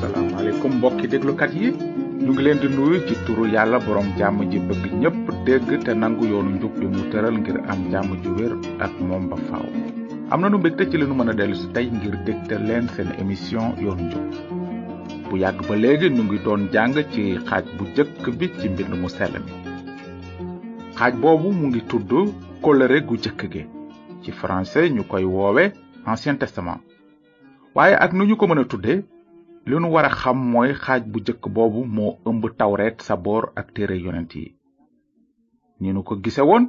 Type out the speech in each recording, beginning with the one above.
salaamaaleykum mbokki déglukat yi ñu ngi leen di nuyu ci turu yàlla borom jàmm ji bëgg ñépp dégg te nangu yoonu njub bi mu tëral ngir am jàmm ju wér ak moom ba faaw. am na nu mbégte ci li nu mën a dellu si tey ngir dégtal leen seen émission yoonu njub bu yàgg ba léegi ñu ngi doon jàng ci xaaj bu jëkk bi ci mbind mu sell mi xaaj boobu mu ngi tudd kóllëre gu jëkk gi ci français ñu koy woowe ancien testament waaye ak nu ñu ko mën a tudde li nu war a xam mooy xaaj bu jëkk boobu moo ëmb tawreet saboor ak téere yonent yi ñu nu ko gise woon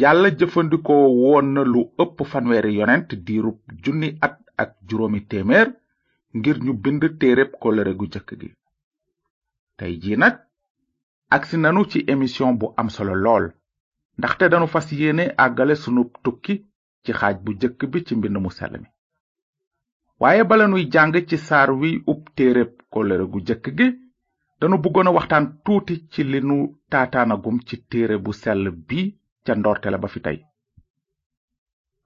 yàlla jëfandikoo woon na lu ëpp fanweeri yonent diirub junni at ak juróomi téeméer ngir ñu bind téereb kóllëre gu jëkk gi tey jii nag agsi nanu ci émission bu am solo lool ndaxte danu fas yéene àggale sunu tukki ci xaaj bu jëkk bi ci mbind mu sell mi waaye bala nuy jàng ci saar wi ub téereb kóllëre gu jëkk gi danu bëggoon a waxtaan tuuti ci li nu taataanagum ci téere bu sell bi ca ndoorte la ba fi tey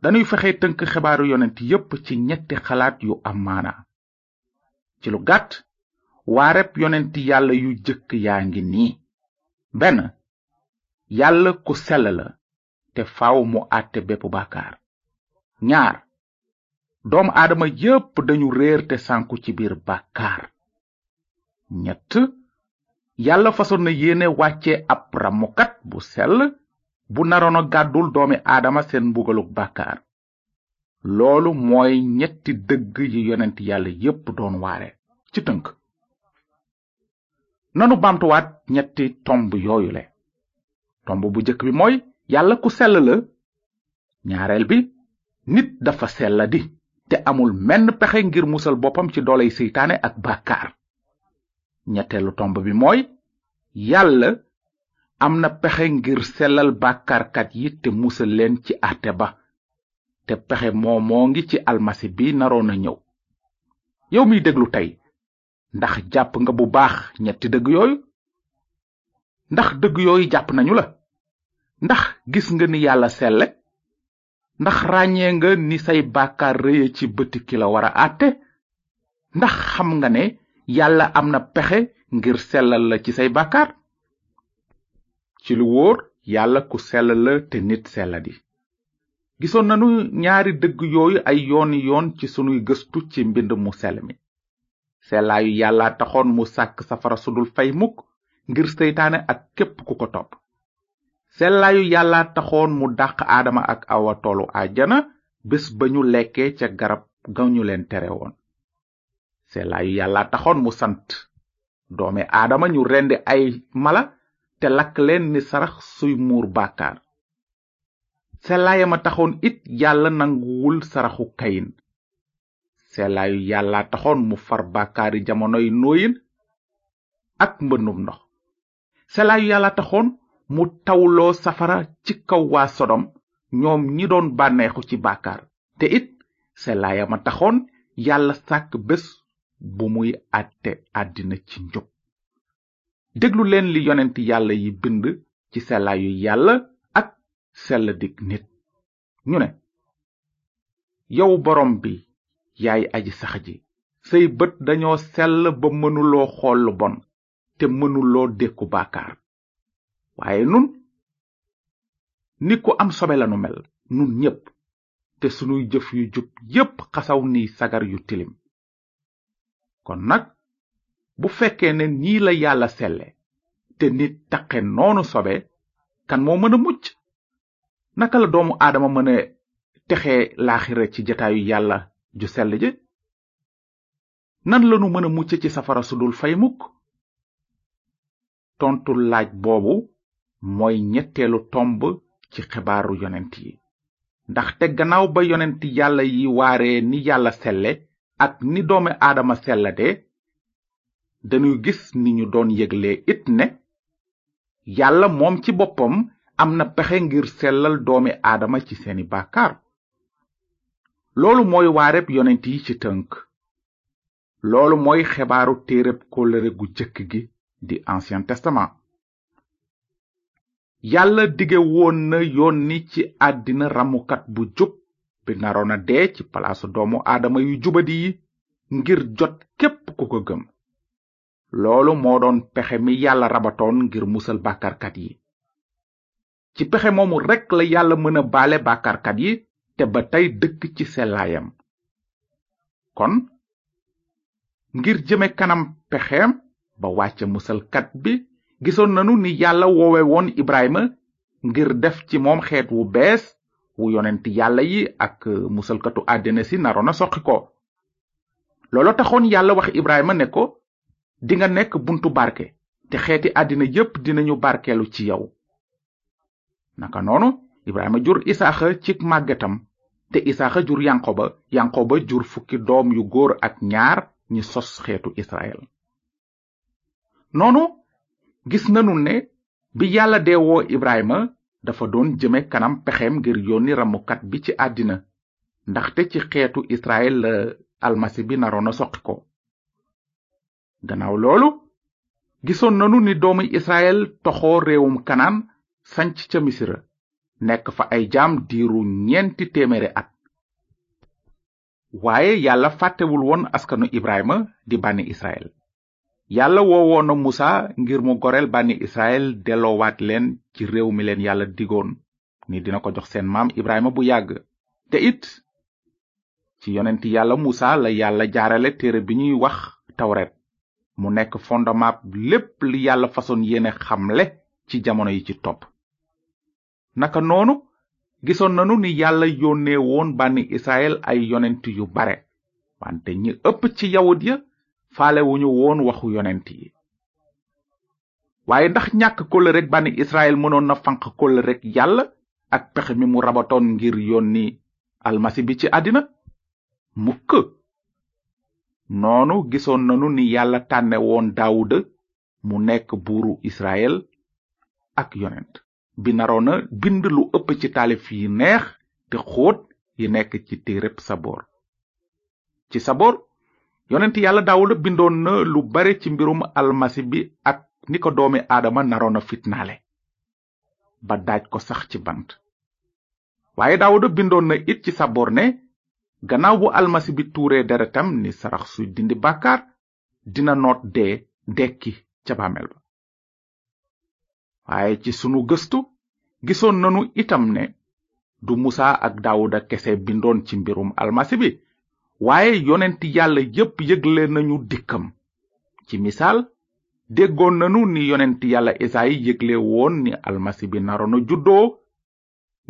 danuy fexe tënk xibaaru yonent yépp ci ñetti xalaat yu am maana ci lu gàtt waareb yonent yàlla yu jëkk yaa ngi nii benn yàlla ku sell la te faaw mu àtte bépp bàkkaar ñaar doom aadama yépp dañu réer te sànku ci biir bàkkaar ñett yàlla fasoon na yéene wàcce ab ramukat bu sell bu naroon a gàddul doomi aadama seen mbugaluk bàkkaar loolu mooy ñetti dëgg yi yonent yàlla yépp doon waare ci tënk nanu baamtuwaat ñetti tomb yooyu le tomb bu jëkk bi mooy yàlla ku sell la ñaareel bi nit dafa sella di te amul menn pexe ngir musal boppam ci dooley seytaane ak bàkkaar ñetteelu tomb bi mooy yàlla am na pexe ngir sellal bàkkaarkat yi te musal leen ci àtte ba te pexe moo moo ngi ci almasi bi naroon a ñëw yow miy déglu tey ndax jàpp nga bu baax ñetti dëgg yooyu ndax dëgg yooyu jàpp nañu la ndax gis nga ni yàlla selle ndax ràññee nga ni say bàkkaar rëye ci bëti ki la war a àtte ndax xam nga ne yàlla am na pexe ngir sellal la ci say bàkkaar ci lu wóor yàlla ku sell la te nit sella di gisoon nanu ñaari dëgg yooyu ay yooni yoon ci sunuy gëstu ci mbind mu sell mi sellaayu yàlla taxoon mu sàkk safara sudul fay mukk ngir seytaane ak képp ku ko topp sellaayu yàlla taxoon mu dàq aadama ak awa toolu àjjana bés ba ñu lekkee ca garab ga ñu leen tere woon sellaayu yàlla taxoon mu sant doome aadama ñu rendi ay mala te lakk leen ni sarax suy muur bàkkaar sellaayam a taxoon it yàlla nanguwul saraxu kayin sellaayu yàlla taxoon mu far bàkkaari jamonoy nooyin ak mbënnum ndox sellaayu yàlla taxoon mu tawloo safara ci kaw waa sodom ñoom ñi doon bànneexu ci bàkkaar te it sellaayama taxoon yàlla sàkk bés bu muy àtte àddina ci njub déglu leen li yonent yàlla yi bind ci sellaayu yàlla ak sell dig nit ñu ne yow borom bi yaay aji sax ji say bët dañoo sell ba mënuloo xool lu bon te mënuloo dékku bàkkaar waaye nun ni ku am sobe lanu mel nun ñépp te sunuy jëf yu jub yépp xasaw ni sagar yu tilim kon nag bu fekkee ne nii la yàlla selle te nit taqe noonu sobe kan moo mën a mucc naka la doomu aadama mën a texe laaxira ci jataayu yàlla ju sell ji nan lanu mën a mucc ci safara su dul fay mukk tontu laaj boobu mooy ñetteelu tomb ci xibaaru yonent yi ndaxte gannaaw ba yonent yàlla yi waare ni yàlla selle ak ni doomi aadama sellade dañuy gis ni ñu doon yëgle it ne yàlla moom ci boppam am na pexe ngir sellal doomi aadama ci seeni bàkkaar loolu mooy waareb yonent yi ci tënk loolu mooy xebaaru téereb kóllëre gu jëkk gi di ancien testament yàlla dige woon na yónni ci àddina ramukat bu jub bi naroon a dee ci palaasu doomu aadama yu jubadi yi ngir jot képp ku ko gëm loolu moo doon pexe mi yàlla rabatoon ngir musal bàkkaarkat yi ci pexe moomu rekk la yàlla mën a baale bàkkaarkat yi te ba tey dëkk ci sellaayam kon ngir jëme kanam pexeem ba wàcce musalkat bi gisoon nanu ni yàlla woowe woon ibrahima ngir def ci moom xeet wu bees wu yonent yàlla yi ak musalkatu àddina si naroon a soqi ko looloo taxoon yàlla wax Ibrahima ne ko dinga nekk buntu barke te xeeti àddina yépp dinañu barkeelu ci yow naka noonu Ibrahima jur Isaaxa ci màggetam te Isaaxa jur Yanqoba Yanqoba jur fukki doom yu góor ak ñaar ñi sos xeetu Israel noonu gis nanu ne bi yàlla dee woo ibrahima dafa doon jëme kanam pexeem ngir yónni ramukat bi ci àddina ndaxte ci xeetu israel la almasi bi naroon a soqi ko gannaaw loolu gisoon nanu ni doomu israel toxoo réewum kanaan sanc ca misira nekk fa ay jaam diiru ñeenti téeméeri at waaye yàlla fàttewul woon askanu ibrahima di bànni israel yàlla woowoon na musa ngir mu goreel bànni israel delloowaat leen ci réew mi leen yàlla digoon ni dina ko jox seen maam ibrahima bu yàgg te it ci yonent yàlla musa la yàlla jaarale téere bi ñuy wax tawret mu nekk fondement lépp li yàlla façon yéene xamle ci jamono yi ci topp naka noonu gisoon nanu ni yàlla yónnee woon bànni israel ay yonent yu bare wante ñi ëpp ci yawut ya faalewuñu woon waxu yonent yi waaye ndax ñàkk kóllë rek bànni israel mënoon na fanq kóllë rek yàlla ak pexe mi mu rabatoon ngir yónni almasi bi ci àddina mukk noonu gisoon nanu ni yàlla tànne woon daawuda mu nekk buuru israel ak yonent bi naroona bind lu ëpp ci taalif yi neex te xóot yi nekk ci téereb saboor ci saboor yonent yàlla daawuda bindoon na lu bare ci mbirum almasi bi ak ni ko doomi aadama naroona fitnaale ba daaj ko sax ci bant waaye daawuda bindoon na it ci saboor ne gannaaw bu almasi bi tuuree deretam ni sarax suy dindi bàkkaar dina noot dee dekki ca bàmmeel ba waaye ci sunu gëstu gisoon nanu itam ne du musa ak daawuda kese bindoon ci mbirum almasi bi waaye yonent yàlla yépp yëgle nañu dikkam ci misaal déggoon nanu ni yonent yàlla esayi yëgle woon ni almasi bi naroon a juddoo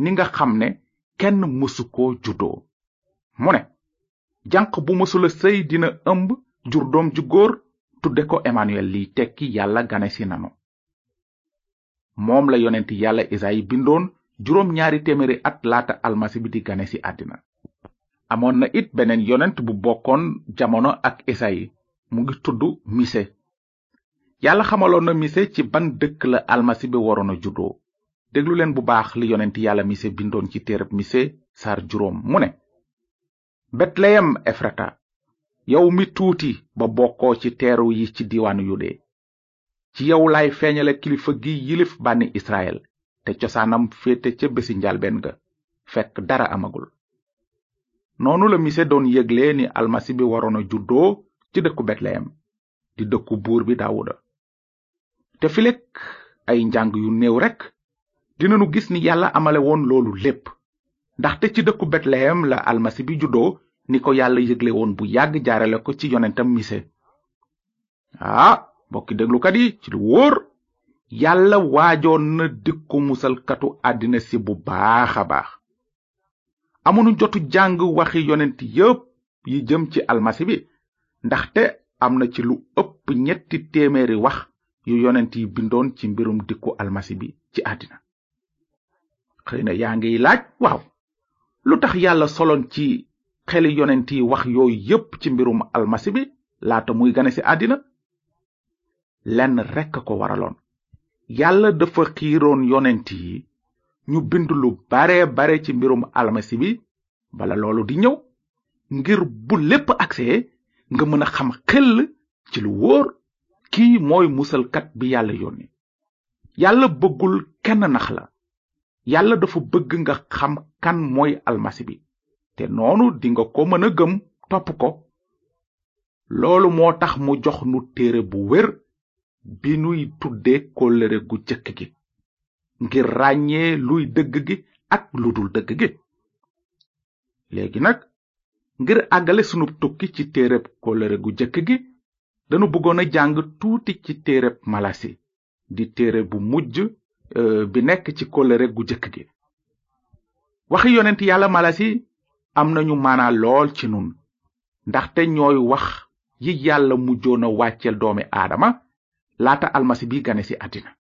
ni nga xam ne kenn mësu koo juddoo mu ne janq bu mësula sëy dina ëmb jur doom ju góor tudde ko Emmanuel liy tekki yàlla ganesi nanu moom la yonent yàlla Isayi bindoon juróom ñaari téeméeri at laata almasi bi di ganesi àddina amoon na it beneen yonent bu bokkoon jamono ak Isayi mu ngi tudd Mise yàlla xamaloon na mise ci ban dëkk la almasi bi waroon a juddoo déglu leen bu baax li yonent yàlla mise bindoon ci téereb mise saar juróom mu ne betleyem efrata yow mi tuuti ba bokkoo ci teeru yi ci diiwaanu yude ci yow lay feeñale kilifa gi yilif bànni israel te cosaanam féete ca bési njalbeen ga fekk dara amagul noonu la mise doon yëgle ni almasi bi waroon a juddoo ci dëkku betleyem di dëkku buur bi daawuda te filek ay njàng yu néew rekk dinanu gis ni yàlla amale woon loolu lépp ndaxte ci dëkku betleyem la almasi bi juddoo ni ko yàlla yëgle woon bu yàgg jaarale ko ci yonentam mise ah mbokki déglukat yi ci lu wóor yàlla waajoon na dikku musalkatu àddina si bu baax a baax amunu jotu jàng waxi yonent yépp yi jëm ci almasi bi ndaxte am na ci lu ëpp ñetti téeméeri wax yu yonent yi bindoon ci mbirum dikku almasi bi ci àddina xëy na yaa ngiy laaj waaw lu tax yàlla soloon ci xeli yonent yi wax yooyu yépp ci mbirum almasi bi laata muy gane ci àddina lenn rekk ko waraloon yàlla dafa xiiroon yonent yi ñu bind lu bare bare ci mbirum almasi bi bala loolu di ñëw ngir bu lépp agsee nga mën a xam xel ci lu wóor kii mooy musalkat bi yàlla yónni yàlla bëggul kenn nax la yàlla dafa bëgg nga xam kan mooy almasi bi te noonu dinga ko mën a gëm topp ko loolu moo tax mu jox nu téere bu wér bi nuy tudde kóllëre gu jëkk gi ngir ràññee luy dëgg gi ak lu dul dëgg gi léegi nag ngir àggale sunu tukki ci téereb kóllëre gu jëkk gi danu bëggoon a jàng tuuti ci téereb malasi di téere bu mujj euh, bi nekk ci kóllëre gu jëkk gi waxi yonent yàlla malasi am nañu maanaa lool ci nun ndaxte ñooy wax yi yàlla mujjoon a wàcceel doomi aadama laata almasi bi gane ci àddina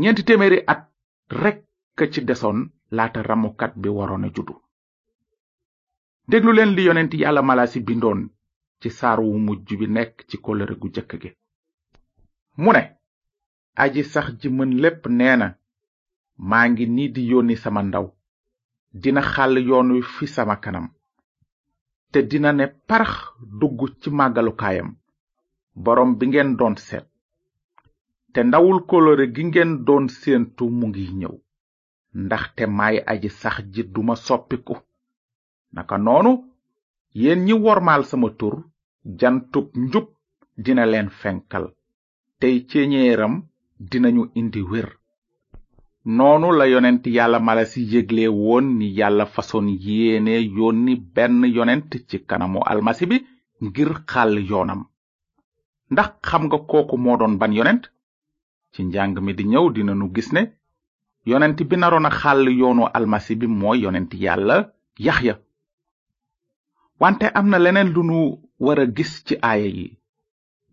ñeenti téeméeri at rekk ci desoon laata ramukat bi waroon a juddu déglu leen li yonent yàlla malasi bindoon ci saar wu mujj bi nekk ci kóllëre gu jëkk gi mu ne aji sax ji mën lépp nee na maa ngi nii di yónni sama ndaw dina xàll yoon wi fi sama kanam te dina ne parax dugg ci màggalukaayam boroom bi ngeen doon seet te ndawul kóllëre gi ngeen doon séentu mu ngi ñëw ndaxte maay aji sax ji duma soppiku naka noonu yéen ñi wormaal sama tur jantub njub dina leen fenkal tey ceeñeeram dinañu indi wér noonu la yonent yàlla mala si yégle woon ni yàlla fasoon yéene yónni benn yonent ci kanamu almasi bi ngir xàll yoonam ndax xam nga kooku moo doon ban yonent ci njàng mi di ñëw dina nu gis ne yonent bi naroon a xàll yoonu almasi bi mooy yonent yàlla yaxya wante am na leneen lu nu war a gis ci aaya yi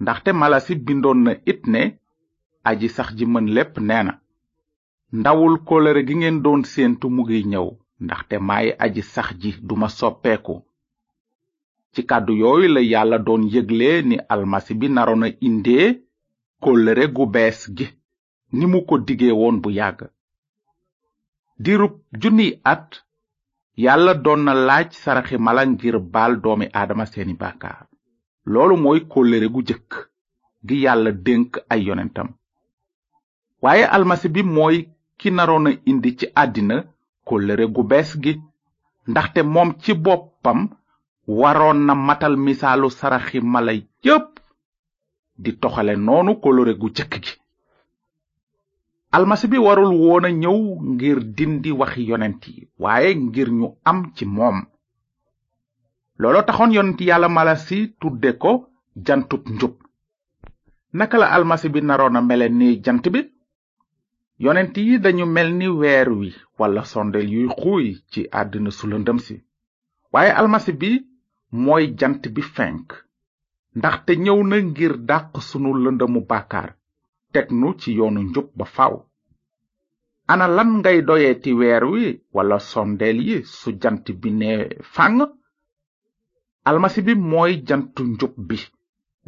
ndaxte malasi bindoon na it ne aji sax ji mën lépp nee na ndawul kóllëre gi ngeen doon séentu mu ngi ñëw ndaxte maay aji sax ji duma soppeeku ci kàddu yooyu la yàlla doon yëgle ni almasi bi naroon a indee kóllëre gu bees gi ni mu ko digee woon bu yàgg diirub junniy at yàlla doon na laaj saraxi mala ngir baal doomi aadama seeni bàkkaar loolu mooy kóllëre gu jëkk gi yàlla dénk ay yonentam waaye almasi bi mooy ki naroon a indi ci àddina kóllëre gu bees gi ndaxte moom ci boppam waroon na matal misaalu saraxi mala yépp di toxale noonu kóllëre gu jëkk gi almasi bi warul woon a ñëw ngir dindi waxi yonent yi waaye ngir ñu am ci moom looloo taxoon yonent yàlla mala si tudde ko jantub njub naka la almasi bi naroon a mele ni jant bi yonent yi dañu mel ni weer wi walla sondel yuy xuuy ci àddina su lëndëm si waaye almasi bi mooy jant bi fenk ndaxte ñëw na ngir dàq sunu lëndëmu bàkkaar teg nu ci yoonu njub ba faw ana lan ngay doyeeti weer wi walla sondeel yi su jant bi ne fàŋ almasi bi mooy jantu njub bi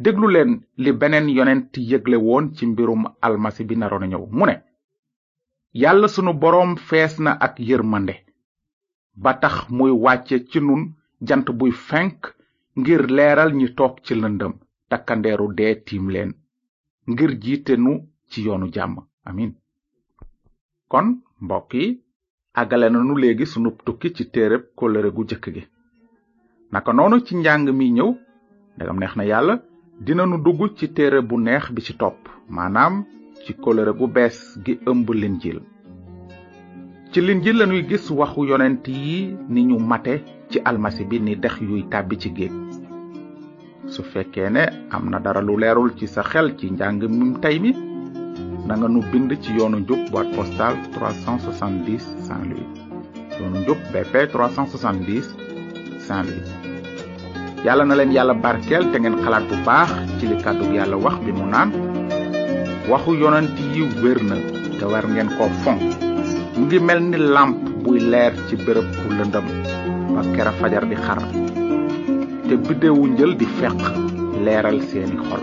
déglu leen li beneen yonent yëgle woon ci mbirum almasi bi naroon a ñëw mu ne yàlla sunu boroom fees na ak yërmande ba tax muy wàcce ci nun jant buy fenk ngir leeral ñi toog ci lëndëm takkandeeru dee tiim leen ngir jiite nu ci yoonu jàmm amin kon mbokk yi àggale nanu léegi sunu tukki ci téereb kóllëre gu jëkk gi naka noonu ci njàng mi ñëw ndegam neex na yàlla dinanu dugg ci téere bu neex bi ci topp maanaam ci kóllëre gu bees gi ëmb linjil ci linjil lañuy gis waxu yonent yi ni ñu mate ci almasi bi ni dex yuy tàbbi ci géej su fekkee ne am na dara lu leerul ci sa xel ci njàng mi tey mi na nga nu bind ci yoonu njub boîte postale 370 saint louis yoonu njub bp 370 saint louis yàlla na leen yàlla barkeel te ngeen xalaat bu baax ci li kàddu yàlla wax bi mu naan waxu yonent yi wér na te war ngeen ko fonk mu ngi mel ni làmp buy leer ci bërëb bu lëndëm ba kera fajar di xar te biddewu njël di feq leeral seeni xol